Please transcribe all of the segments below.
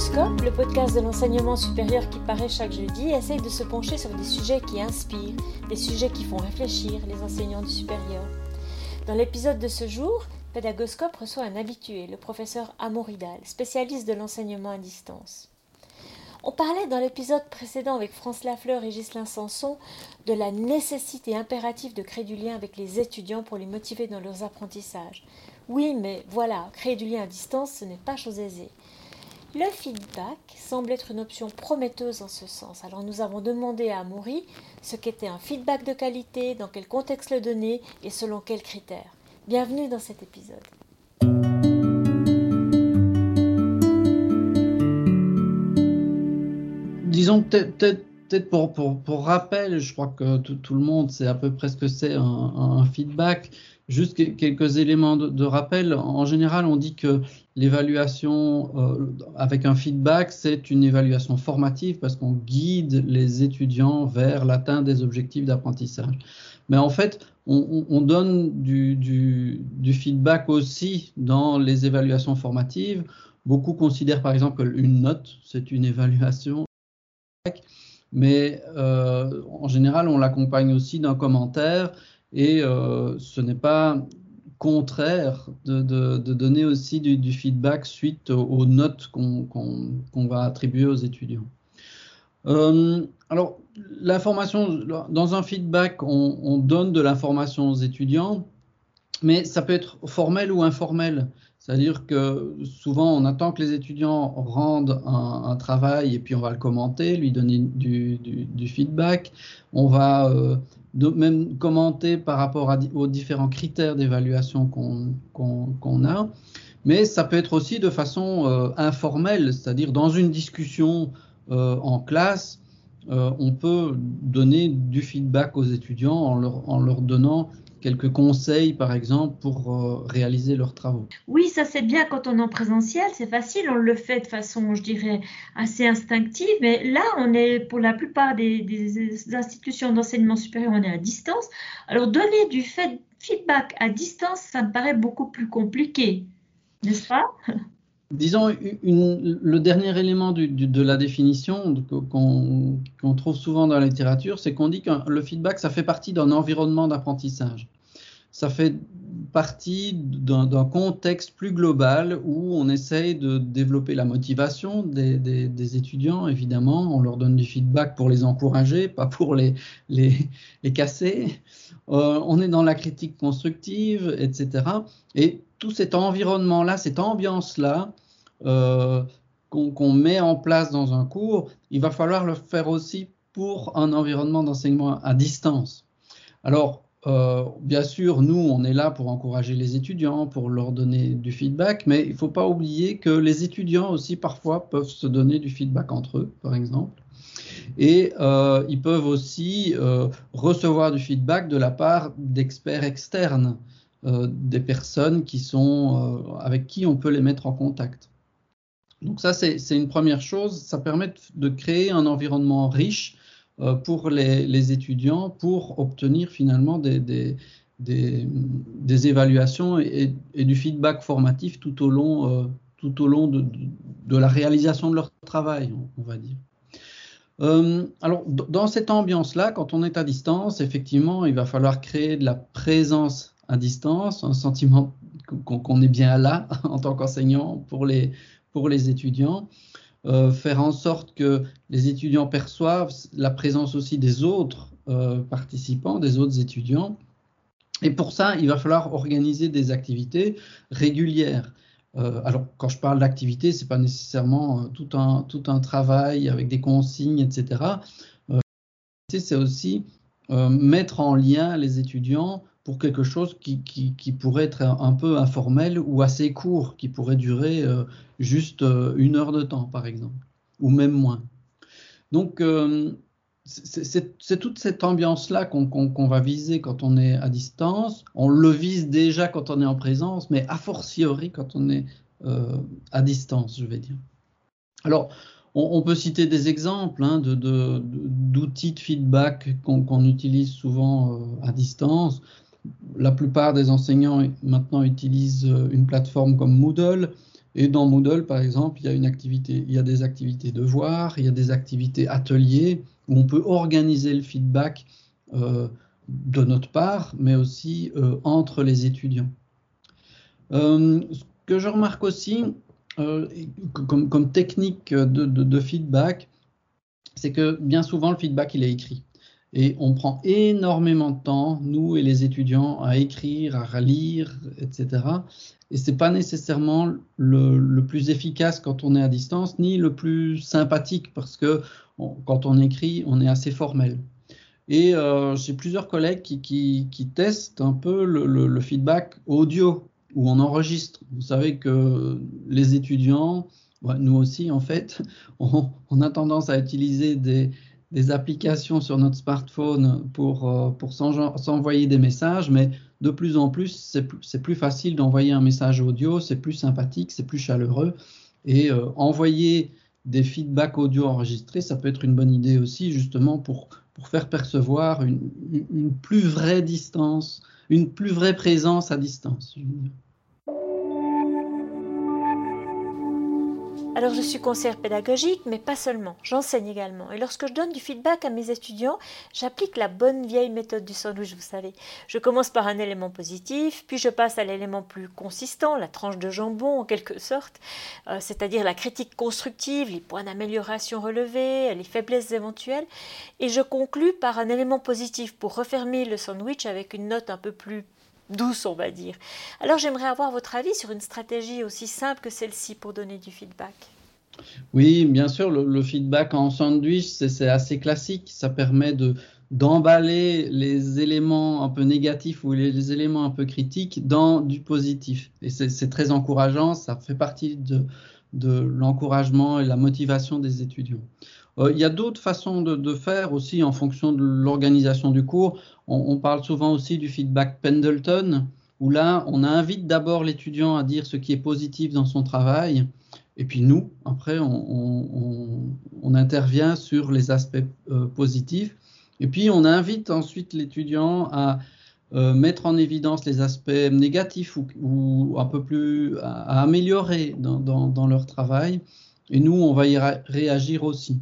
Pédagoscope, le podcast de l'enseignement supérieur qui paraît chaque jeudi, essaye de se pencher sur des sujets qui inspirent, des sujets qui font réfléchir les enseignants du supérieur. Dans l'épisode de ce jour, Pédagoscope reçoit un habitué, le professeur Amoridal, spécialiste de l'enseignement à distance. On parlait dans l'épisode précédent avec France Lafleur et Ghislain Sanson de la nécessité impérative de créer du lien avec les étudiants pour les motiver dans leurs apprentissages. Oui, mais voilà, créer du lien à distance, ce n'est pas chose aisée. Le feedback semble être une option prometteuse en ce sens. Alors nous avons demandé à Amaury ce qu'était un feedback de qualité, dans quel contexte le donner et selon quels critères. Bienvenue dans cet épisode. Disons peut-être pour, pour, rappel, je crois que tout, le monde sait à peu près ce que c'est un, feedback. Juste quelques éléments de, rappel. En général, on dit que l'évaluation euh, avec un feedback, c'est une évaluation formative parce qu'on guide les étudiants vers l'atteinte des objectifs d'apprentissage. Mais en fait, on, donne du, feedback aussi dans les évaluations formatives. Beaucoup considèrent par exemple qu'une note, c'est une évaluation. Mais euh, en général, on l'accompagne aussi d'un commentaire et euh, ce n'est pas contraire de, donner aussi du, feedback suite aux, notes qu'on va attribuer aux étudiants. Euh, alors, l'information, dans un feedback, on, donne de l'information aux étudiants, mais ça peut être formel ou informel. C'est-à-dire que souvent, on attend que les étudiants rendent un, travail et puis on va le commenter, lui donner du, feedback. On va euh, même commenter par rapport aux différents critères d'évaluation qu'on a. Mais ça peut être aussi de façon euh, informelle, c'est-à-dire dans une discussion euh, en classe, on peut donner du feedback aux étudiants en leur donnant quelques conseils, par exemple, pour euh, réaliser leurs travaux. Oui, ça c'est bien quand on est en présentiel, c'est facile, on le fait de façon, je dirais, assez instinctive, mais là, on est, pour la plupart des, institutions d'enseignement supérieur, on est à distance. Alors, donner du feedback à distance, ça me paraît beaucoup plus compliqué, n'est-ce pas? Disons, le dernier élément de la définition qu'on trouve souvent dans la littérature, c'est qu'on dit que le feedback, ça fait partie d'un environnement d'apprentissage. Ça fait partie d'un contexte plus global où on essaye de développer la motivation des, étudiants, évidemment. On leur donne du feedback pour les encourager, pas pour les, casser. Euh, on est dans la critique constructive, etc. Et tout cet environnement-là, cette ambiance-là, euh, qu'on met en place dans un cours, il va falloir le faire aussi pour un environnement d'enseignement à distance. Alors, euh, bien sûr, nous, on est là pour encourager les étudiants, pour leur donner du feedback, mais il ne faut pas oublier que les étudiants aussi parfois peuvent se donner du feedback entre eux, par exemple. Et euh, ils peuvent aussi recevoir du feedback de la part d'experts externes, des personnes qui sont, avec qui on peut les mettre en contact. Donc ça, c'est une première chose. Ça permet de créer un environnement riche euh, pour les, étudiants pour obtenir finalement des, des, évaluations et, du feedback formatif tout au long, euh, tout au long de, la réalisation de leur travail, on, va dire. Euh, alors, dans cette ambiance-là, quand on est à distance, effectivement, il va falloir créer de la présence distance, un sentiment qu'on est bien là en tant qu'enseignant pour les, pour les étudiants. Euh, faire en sorte que les étudiants perçoivent la présence aussi des autres euh, participants, des autres étudiants. Et pour ça, il va falloir organiser des activités régulières. Euh, alors, quand je parle d'activité, ce n'est pas nécessairement tout un, tout un travail avec des consignes, etc. c'est aussi mettre en lien les étudiants pour quelque chose qui, qui, pourrait être un peu informel ou assez court, qui pourrait durer euh, juste euh, une heure de temps, par exemple, ou même moins. Donc, euh, c'est toute cette ambiance-là qu'on va viser quand on est à distance. On le vise déjà quand on est en présence, mais a fortiori quand on est à distance, je vais dire. Alors, on, peut citer des exemples hein, d'outils de, feedback qu'on utilise souvent à distance la plupart des enseignants maintenant utilisent euh, une plateforme comme Moodle. Et dans Moodle, par exemple, il y a des activités devoirs, il y a des activités ateliers où on peut organiser le feedback euh, de notre part, mais aussi euh, entre les étudiants. Ce que je remarque aussi comme, technique de, de feedback, c'est que bien souvent le feedback il est écrit. Et on prend énormément de temps, nous et les étudiants, à écrire, à relire, etc. Et c'est pas nécessairement le, plus efficace quand on est à distance, ni le plus sympathique parce que quand on écrit, on est assez formel. Et euh, j'ai plusieurs collègues qui, testent un peu le, feedback audio où on enregistre. Vous savez que les étudiants, nous aussi en fait, on a tendance à utiliser des, des applications sur notre smartphone pour, euh, pour s'envoyer des messages, mais de plus en plus, c'est plus, facile d'envoyer un message audio, c'est plus sympathique, c'est plus chaleureux. Et euh, envoyer des feedbacks audio enregistrés, ça peut être une bonne idée aussi, justement, pour, pour faire percevoir une, une plus vraie distance, une plus vraie présence à distance. Alors je suis conseillère pédagogique, mais pas seulement, j'enseigne également. Et lorsque je donne du feedback à mes étudiants, j'applique la bonne vieille méthode du sandwich, vous savez. Je commence par un élément positif, puis je passe à l'élément plus consistant, la tranche de jambon en quelque sorte, euh, c'est-à-dire la critique constructive, les points d'amélioration relevés, les faiblesses éventuelles, et je conclus par un élément positif pour refermer le sandwich avec une note un peu plus douce, on va dire. Alors j'aimerais avoir votre avis sur une stratégie aussi simple que celle-ci pour donner du feedback. Oui, bien sûr, le, feedback en sandwich, c'est assez classique. Ça permet de d'emballer les éléments un peu négatifs ou les, éléments un peu critiques dans du positif. Et c'est très encourageant, ça fait partie de, de l'encouragement et la motivation des étudiants. Euh, il y a d'autres façons de, faire aussi en fonction de l'organisation du cours. On, parle souvent aussi du feedback Pendleton, où là, on invite d'abord l'étudiant à dire ce qui est positif dans son travail, et puis nous, après, on, intervient sur les aspects euh, positifs, et puis on invite ensuite l'étudiant à euh, mettre en évidence les aspects négatifs ou, un peu plus à, améliorer dans, leur travail, et nous, on va y réagir aussi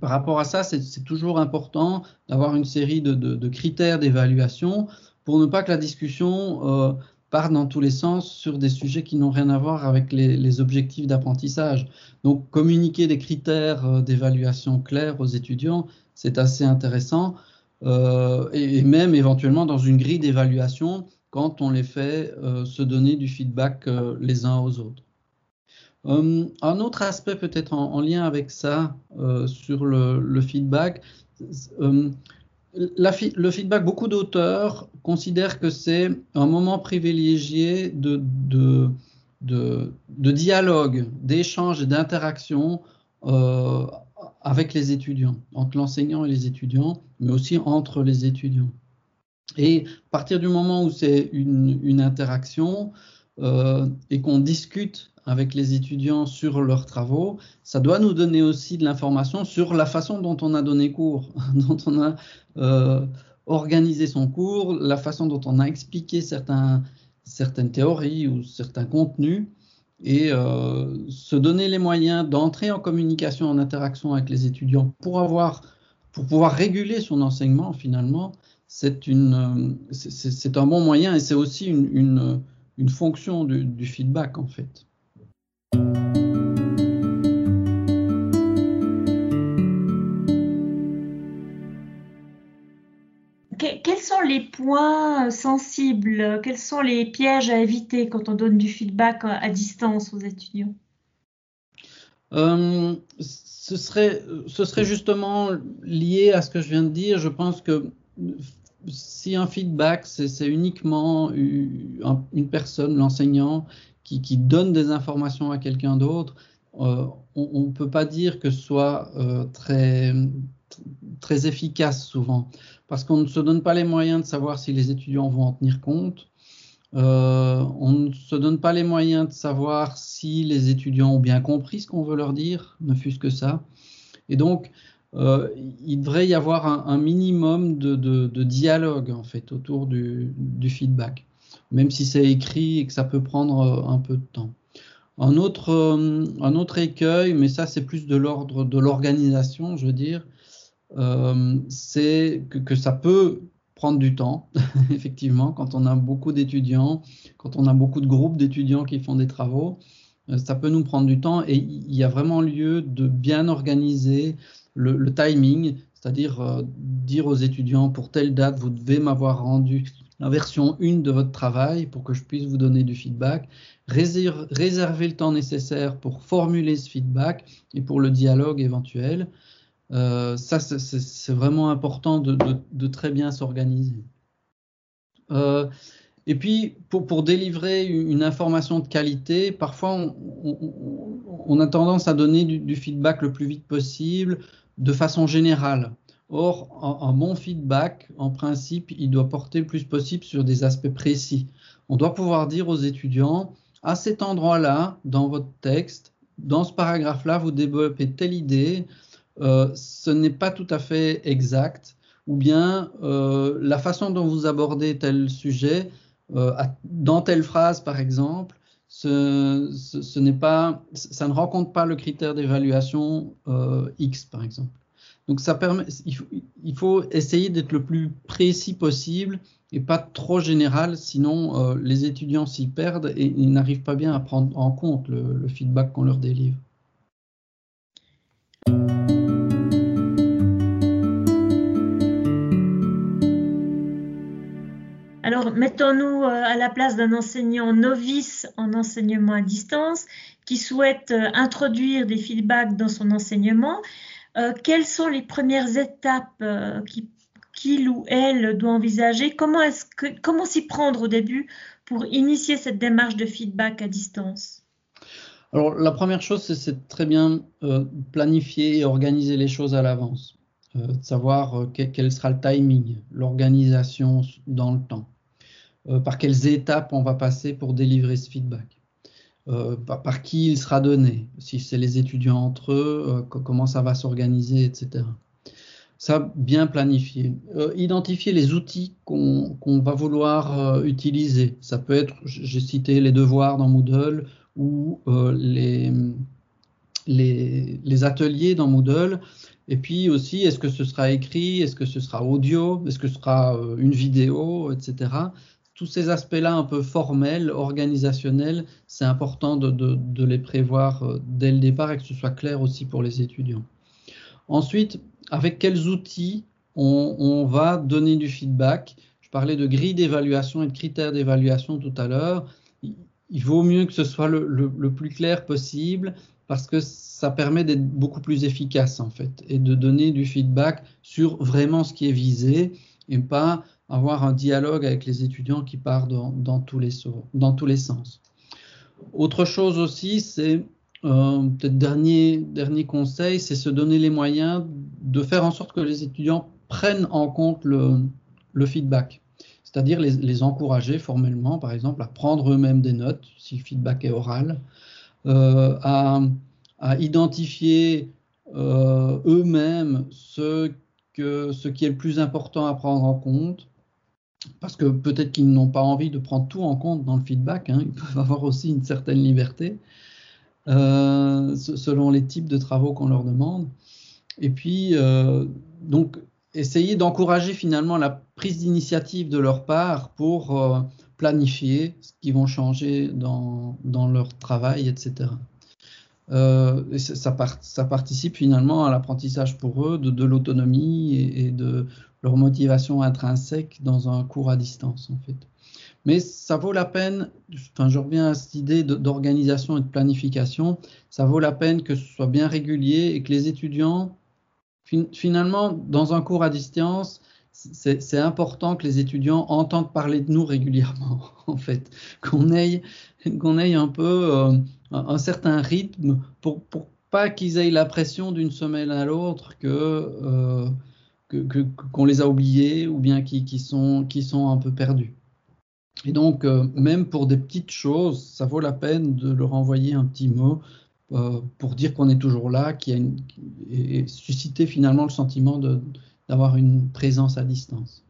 par rapport à ça, c'est toujours important d'avoir une série de, critères d'évaluation pour ne pas que la discussion euh, parte dans tous les sens sur des sujets qui n'ont rien à voir avec les, objectifs d'apprentissage. Donc, communiquer des critères euh, d'évaluation clairs aux étudiants, c'est assez intéressant. Euh, et, même éventuellement dans une grille d'évaluation quand on les fait se donner du feedback les uns aux autres. Euh, un autre aspect peut-être en, lien avec ça euh, sur le, feedback, euh, le feedback, beaucoup d'auteurs considèrent que c'est un moment privilégié de, de, dialogue, d'échange et d'interaction avec les étudiants, entre l'enseignant et les étudiants, mais aussi entre les étudiants. Et à partir du moment où c'est une, interaction et qu'on discute avec les étudiants sur leurs travaux, ça doit nous donner aussi de l'information sur la façon dont on a donné cours, dont on a euh, organisé son cours, la façon dont on a expliqué certains, certaines théories ou certains contenus, et euh, se donner les moyens d'entrer en communication, en interaction avec les étudiants pour avoir, pour pouvoir réguler son enseignement finalement, c'est un bon moyen et c'est aussi une, une, une fonction du, du feedback en fait. Sont les points sensibles, quels sont les pièges à éviter quand on donne du feedback à distance aux étudiants? Euh, ce, serait, ce serait justement lié à ce que je viens de dire. Je pense que si un feedback, c'est uniquement une personne, l'enseignant, qui, donne des informations à quelqu'un d'autre, euh, on ne peut pas dire que ce soit euh, très, très efficace souvent, parce qu'on ne se donne pas les moyens de savoir si les étudiants vont en tenir compte. Euh, on ne se donne pas les moyens de savoir si les étudiants ont bien compris ce qu'on veut leur dire, ne fût-ce que ça. Et donc, euh, il devrait y avoir un, minimum de, dialogue en fait autour du, feedback, même si c'est écrit et que ça peut prendre euh, un peu de temps. Un autre, un autre écueil, mais ça c'est plus de l'ordre de l'organisation, je veux dire, c'est que, ça peut prendre du temps, effectivement, quand on a beaucoup d'étudiants, quand on a beaucoup de groupes d'étudiants qui font des travaux, euh, ça peut nous prendre du temps et il y a vraiment lieu de bien organiser le, timing, c'est-à-dire euh, dire aux étudiants pour telle date, vous devez m'avoir rendu la version 1 de votre travail pour que je puisse vous donner du feedback, réserver le temps nécessaire pour formuler ce feedback et pour le dialogue éventuel. Euh, ça, c'est vraiment important de, très bien s'organiser. Euh, et puis, pour, délivrer une information de qualité, parfois, on, a tendance à donner du, feedback le plus vite possible, de façon générale. Or, un, bon feedback, en principe, il doit porter le plus possible sur des aspects précis. On doit pouvoir dire aux étudiants, à cet endroit-là, dans votre texte, dans ce paragraphe-là, vous développez telle idée, ce n'est pas tout à fait exact, ou bien euh, la façon dont vous abordez tel sujet, euh, dans telle phrase par exemple, ce, n'est pas, ça ne rencontre pas le critère d'évaluation X par exemple. Donc ça permet, il faut, essayer d'être le plus précis possible et pas trop général, sinon les étudiants s'y perdent et ils n'arrivent pas bien à prendre en compte le feedback qu'on leur délivre. Alors, mettons-nous euh, à la place d'un enseignant novice en enseignement à distance qui souhaite euh, introduire des feedbacks dans son enseignement. Euh, quelles sont les premières étapes qu'il ou elle doit envisager? Comment, s'y prendre au début pour initier cette démarche de feedback à distance? Alors, la première chose, c'est très bien planifier et organiser les choses à l'avance. de savoir quel sera le timing, l'organisation dans le temps. Euh, par quelles étapes on va passer pour délivrer ce feedback. Euh, par, qui il sera donné, si c'est les étudiants entre eux, euh, comment ça va s'organiser, etc. Ça, bien planifier. identifier les outils qu'on va vouloir utiliser. Ça peut être, j'ai cité les devoirs dans Moodle ou les, ateliers dans Moodle. Et puis aussi, est-ce que ce sera écrit, est-ce que ce sera audio, est-ce que ce sera une vidéo, etc tous ces aspects-là un peu formels, organisationnels, c'est important de, les prévoir euh, dès le départ et que ce soit clair aussi pour les étudiants. Ensuite, avec quels outils on, va donner du feedback? Je parlais de grille d'évaluation et de critères d'évaluation tout à l'heure. Il vaut mieux que ce soit le, le, plus clair possible parce que ça permet d'être beaucoup plus efficace en fait et de donner du feedback sur vraiment ce qui est visé et pas avoir un dialogue avec les étudiants qui part dans, tous, les, sens. Autre chose aussi, c'est euh, peut-être dernier, dernier conseil, c'est se donner les moyens de faire en sorte que les étudiants prennent en compte le, feedback. C'est-à-dire les, encourager formellement, par exemple, à prendre eux-mêmes des notes, si le feedback est oral, euh, à, identifier euh, eux-mêmes ce qui est le plus important à prendre en compte, parce que peut-être qu'ils n'ont pas envie de prendre tout en compte dans le feedback, hein. ils peuvent avoir aussi une certaine liberté euh, selon les types de travaux qu'on leur demande. Et puis, euh, donc, essayer d'encourager finalement la prise d'initiative de leur part pour euh, planifier ce qu'ils vont changer dans, leur travail, etc. Et ça, participe finalement à l'apprentissage pour eux de, l'autonomie et, de leur motivation intrinsèque dans un cours à distance en fait. Mais ça vaut la peine, enfin je reviens à cette idée d'organisation et de planification, ça vaut la peine que ce soit bien régulier et que les étudiants, finalement, dans un cours à distance, c'est important que les étudiants entendent parler de nous régulièrement, en fait, qu'on ait, qu'on ait un peu euh, un, certain rythme pour, pour pas qu'ils aient la pression d'une semaine à l'autre que euh, qu'on les a oubliés ou bien qui, sont, qui sont un peu perdus. Et donc, euh, même pour des petites choses, ça vaut la peine de leur envoyer un petit mot euh, pour dire qu'on est toujours là, qui a et susciter finalement le sentiment d'avoir une présence à distance.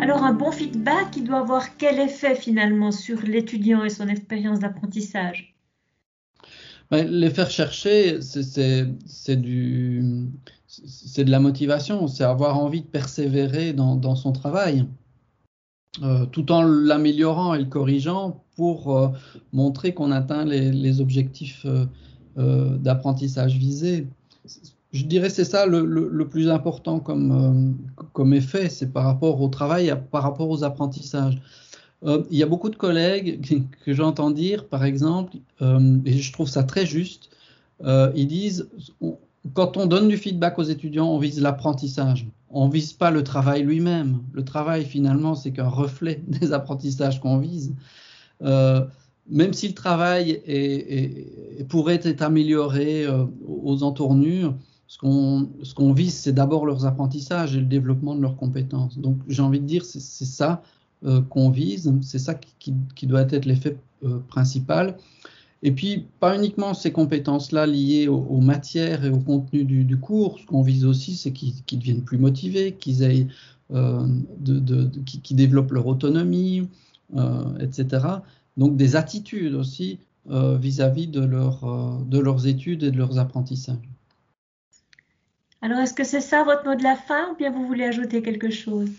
Alors un bon feedback, il doit avoir quel effet finalement sur l'étudiant et son expérience d'apprentissage? Ben, Les faire chercher, c'est du c'est de la motivation, c'est avoir envie de persévérer dans, son travail, euh, tout en l'améliorant et le corrigeant pour euh, montrer qu'on atteint les, objectifs euh, d'apprentissage visés. Je dirais c'est ça le, plus important comme, comme effet, c'est par rapport au travail, par rapport aux apprentissages. Il y a beaucoup de collègues que, j'entends dire, par exemple, et je trouve ça très juste, ils disent quand on donne du feedback aux étudiants, on vise l'apprentissage. On ne vise pas le travail lui-même. Le travail, finalement, c'est qu'un reflet des apprentissages qu'on vise. Euh, même si le travail pourrait être amélioré euh, aux entournures, ce qu'on vise, c'est d'abord leurs apprentissages et le développement de leurs compétences. Donc, j'ai envie de dire, c'est ça euh, qu'on vise, c'est ça qui, doit être l'effet principal. Et puis, pas uniquement ces compétences-là liées aux, matières et au contenu du, cours. Ce qu'on vise aussi, c'est qu'ils deviennent plus motivés, qu'ils aient, euh, développent leur autonomie, euh, etc. Donc, des attitudes aussi euh, vis-à-vis de leurs études et de leurs apprentissages. Alors, est-ce que c'est ça votre mot de la fin ou bien vous voulez ajouter quelque chose?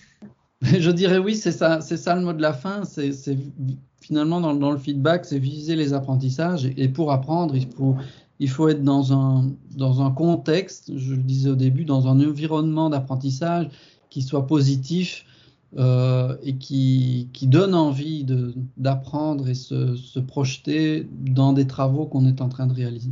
Je dirais oui, c'est ça, c'est ça le mot de la fin. C'est finalement, dans, le feedback, c'est viser les apprentissages. Et, pour apprendre, il faut, être dans un, dans un contexte, je le disais au début, dans un environnement d'apprentissage qui soit positif euh, et qui, qui, donne envie d'apprendre et se, se projeter dans des travaux qu'on est en train de réaliser.